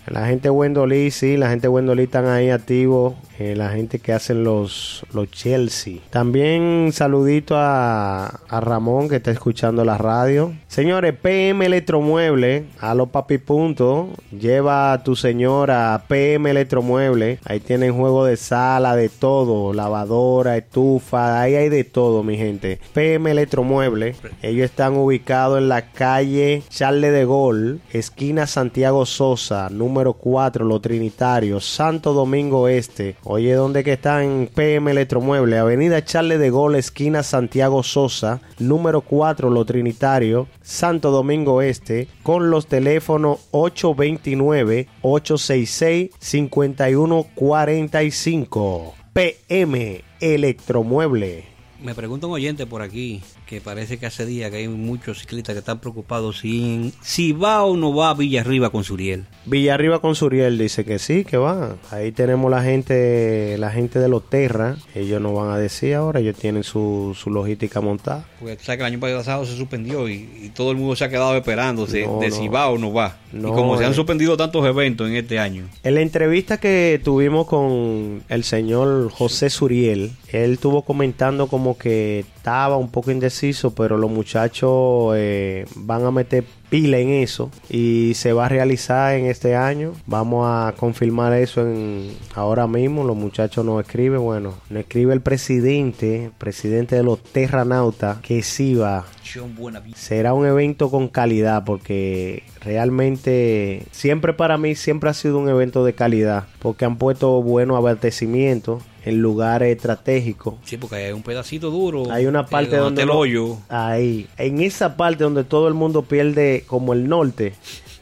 La gente de Wendolí, sí, la gente de Wendolí están ahí activos. Eh, la gente que hacen los, los Chelsea. También saludito a, a Ramón que está escuchando la radio. Señores, PM Electromueble, a los papi punto. Lleva a tu señora a PM Electromueble. Ahí tienen juego de sala, de todo. Lavadora, estufa, ahí hay de todo, mi gente. PM Electromueble. Ellos están ubicados en la calle Charles de Gol, esquina Santiago Sosa, número 4, Los Trinitarios, Santo Domingo Este. Oye, ¿dónde que están PM Electromueble? Avenida Charles de Gol, esquina Santiago Sosa, número 4, Los Trinitarios, Santo Domingo Este, con los teléfonos 829-866-5145. PM Electromueble. Me pregunta un oyente por aquí que parece que hace días que hay muchos ciclistas que están preocupados si, si va o no va a Villarriba con Suriel. Villarriba con Suriel dice que sí, que va. Ahí tenemos la gente, la gente de los Terra. Ellos nos van a decir ahora, ellos tienen su, su logística montada. Porque tú sabes que el año pasado se suspendió y, y todo el mundo se ha quedado esperándose No, de no. si va o no va. No, y como se han eh. suspendido tantos eventos en este año. En la entrevista que tuvimos con el señor José Suriel, él estuvo comentando como que estaba un poco indeciso, pero los muchachos eh, van a meter pila en eso y se va a realizar en este año. Vamos a confirmar eso en ahora mismo. Los muchachos nos escriben, bueno, nos escribe el presidente, presidente de los Terranautas, que sí va será un evento con calidad porque realmente siempre para mí siempre ha sido un evento de calidad porque han puesto buenos abastecimientos en lugares estratégicos Sí, porque hay un pedacito duro. hay una parte eh, donde el hoyo. ahí en esa parte donde todo el mundo pierde como el norte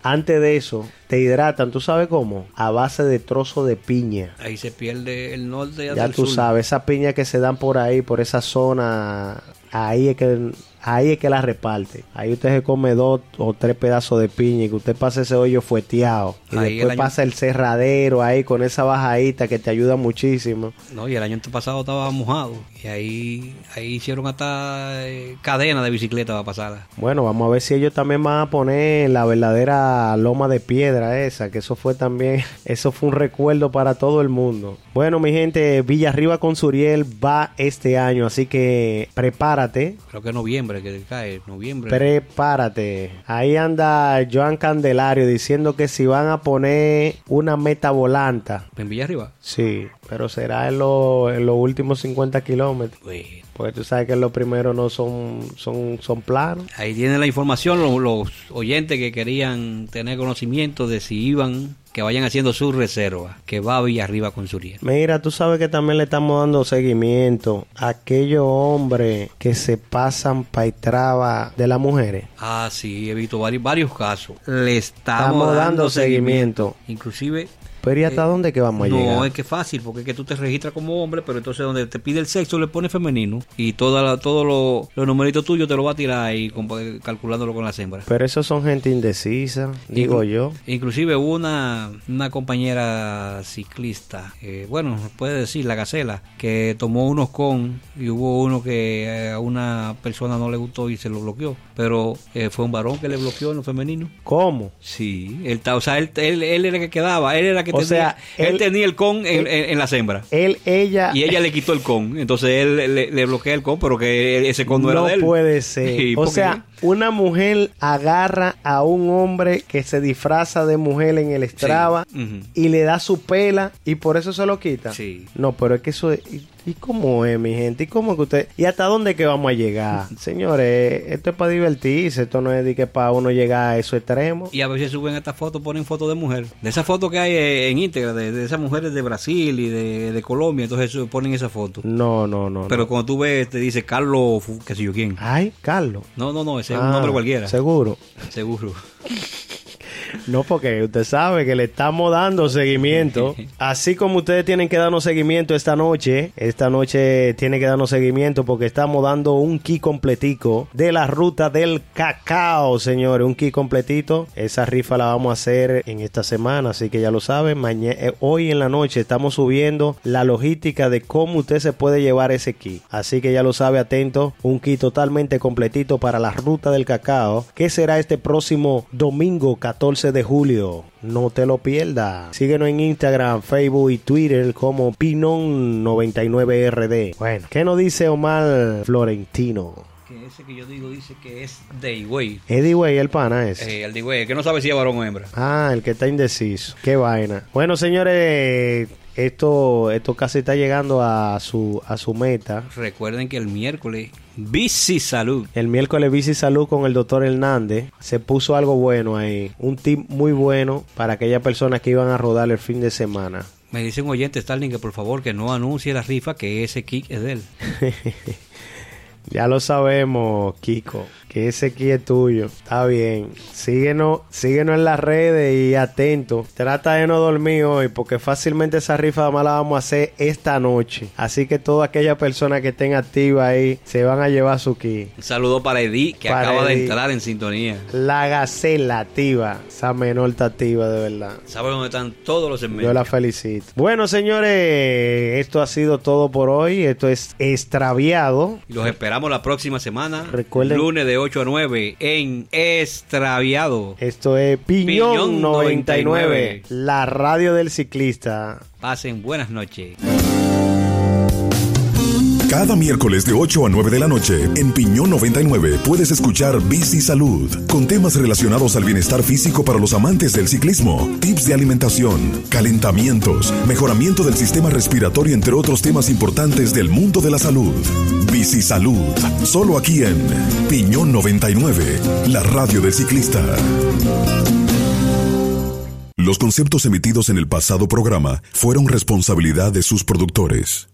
antes de eso te hidratan tú sabes cómo a base de trozo de piña Ahí se pierde el norte ya tú sur. sabes, esa piña que se dan por ahí, por esa zona, ahí es que ahí es que la reparte. Ahí usted se come dos o tres pedazos de piña y que usted pasa ese hoyo fueteado. Y Ahí el después año- pasa el cerradero ahí con esa bajadita que te ayuda muchísimo. No, y el año pasado estaba mojado. Y ahí, ahí hicieron hasta eh, cadena de bicicleta para pasarla. Bueno, vamos a ver si ellos también van a poner la verdadera loma de piedra esa, que eso fue también, eso fue un recuerdo para todo el mundo. Bueno, mi gente, Villarriba con Suriel va este año, así que prepárate, Creo que noviembre, que cae, noviembre. Prepárate. Ahí anda Joan Candelario diciendo que si van a poner una meta volanta. en Villarriba. Sí, pero será en, lo- en los últimos 50 kilómetros. Bueno, Porque tú sabes que los primeros no son, son, son planos. ahí tienen la información los, los oyentes que querían tener conocimiento de si iban, que vayan haciendo su reserva, que va a Villarriba con Suriel. Mira, tú sabes que también le estamos dando seguimiento a aquellos hombres que se pasan para traba de las mujeres. Ah, sí, he visto varios, varios casos. Le estamos, Estamos dando, dando seguimiento. Inclusive Pero ¿y hasta dónde que vamos a no, llegar? es que fácil, porque es que tú te registras como hombre, pero entonces donde te pide el sexo le pones femenino y toda la- todos los los numeritos tuyos te lo va a tirar ahí calculándolo con las hembras. Pero esos son gente indecisa, digo Inclu- yo. Inclusive hubo una, una compañera ciclista, eh, bueno, puede decir la gacela, que tomó unos con y hubo uno que eh, a una persona no le gustó y se lo bloqueó, pero eh, fue un varón que le bloqueó en lo femenino. ¿Cómo? Sí, él, o sea, él, él, él era el que quedaba, él era el que O tenía, sea, él, él- tenía el con en, las hembras. Él, ella... Y ella le quitó el con, entonces él le, le bloquea el con, pero que ese con no, era de él. puede ser. O sea, una mujer agarra a un hombre que se disfraza de mujer en el Strava Sí, y le da su pela y por eso se lo quita. Sí. No, pero es que eso es... ¿Y, cómo es, mi gente? ¿Y cómo que usted... ¿Y hasta dónde que vamos a llegar? Señores, esto es para divertirse. Esto no es de que para uno llegar a esos extremos. Y a veces suben estas fotos, ponen fotos de mujer. De esas fotos que hay eh, en íntegra, de, de esas mujeres de Brasil y de, de Colombia, entonces ponen esa foto. No, no, no. Pero no. cuando tú ves, te dice Carlos, qué sé yo quién. Ay, Carlos. No, no, no, ese es Ah, un nombre cualquiera. Seguro. Seguro. No, porque usted sabe que le estamos dando seguimiento. Así como ustedes tienen que darnos seguimiento esta noche, esta noche tiene que darnos seguimiento porque estamos dando un kit completico de la ruta del cacao, señores. Un kit completito. Esa rifa la vamos a hacer en esta semana, así que ya lo saben. Mañana, eh, hoy en la noche estamos subiendo la logística de cómo usted se puede llevar ese kit. Así que ya lo sabe, atento. Un kit totalmente completito para la ruta del cacao, que será este próximo domingo 14 de julio. No te lo pierdas. Síguenos en Instagram, Facebook y Twitter como Pinon99RD. Bueno, ¿qué nos dice Omar Florentino? Que ese que yo digo dice que es Dayway. Eddie Way, el pana es. Eh, el Dayway, que no sabe si es varón o hembra. Ah, el que está indeciso. Qué vaina. Bueno, señores, esto, esto casi está llegando a su, a su meta. Recuerden que el miércoles, Bici Salud. El miércoles Bici Salud con el doctor Hernández. Se puso algo bueno ahí. Un tip muy bueno para aquellas personas que iban a rodar el fin de semana. Me dice un oyente, Starling, que por favor que no anuncie la rifa, que ese kick es de él. Ya lo sabemos, Kiko, que ese aquí es tuyo. Está bien. Síguenos, síguenos en las redes y atento. Trata de no dormir hoy porque fácilmente esa rifa más la vamos a hacer esta noche. Así que toda aquella persona que estén activa ahí se van a llevar su kit. Un saludo para Edith, que Para acaba de entrar en sintonía. La gacela activa. Esa menor activa, de verdad. Sabe dónde están todos los segmentos. Yo la felicito. Bueno, señores, esto ha sido todo por hoy. Esto es extraviado. Y los esperamos la próxima semana. Recuerden- Lunes de 8 a 9 en Extraviado. Esto es Piñón, Piñón 99, 99, la radio del ciclista. Pasen buenas noches. Cada miércoles de 8 a 9 de la noche en Piñón 99 puedes escuchar Bici Salud con temas relacionados al bienestar físico para los amantes del ciclismo, tips de alimentación, calentamientos, mejoramiento del sistema respiratorio entre otros temas importantes del mundo de la salud. Bici Salud, solo aquí en Piñón 99, la radio del ciclista. Los conceptos emitidos en el pasado programa fueron responsabilidad de sus productores.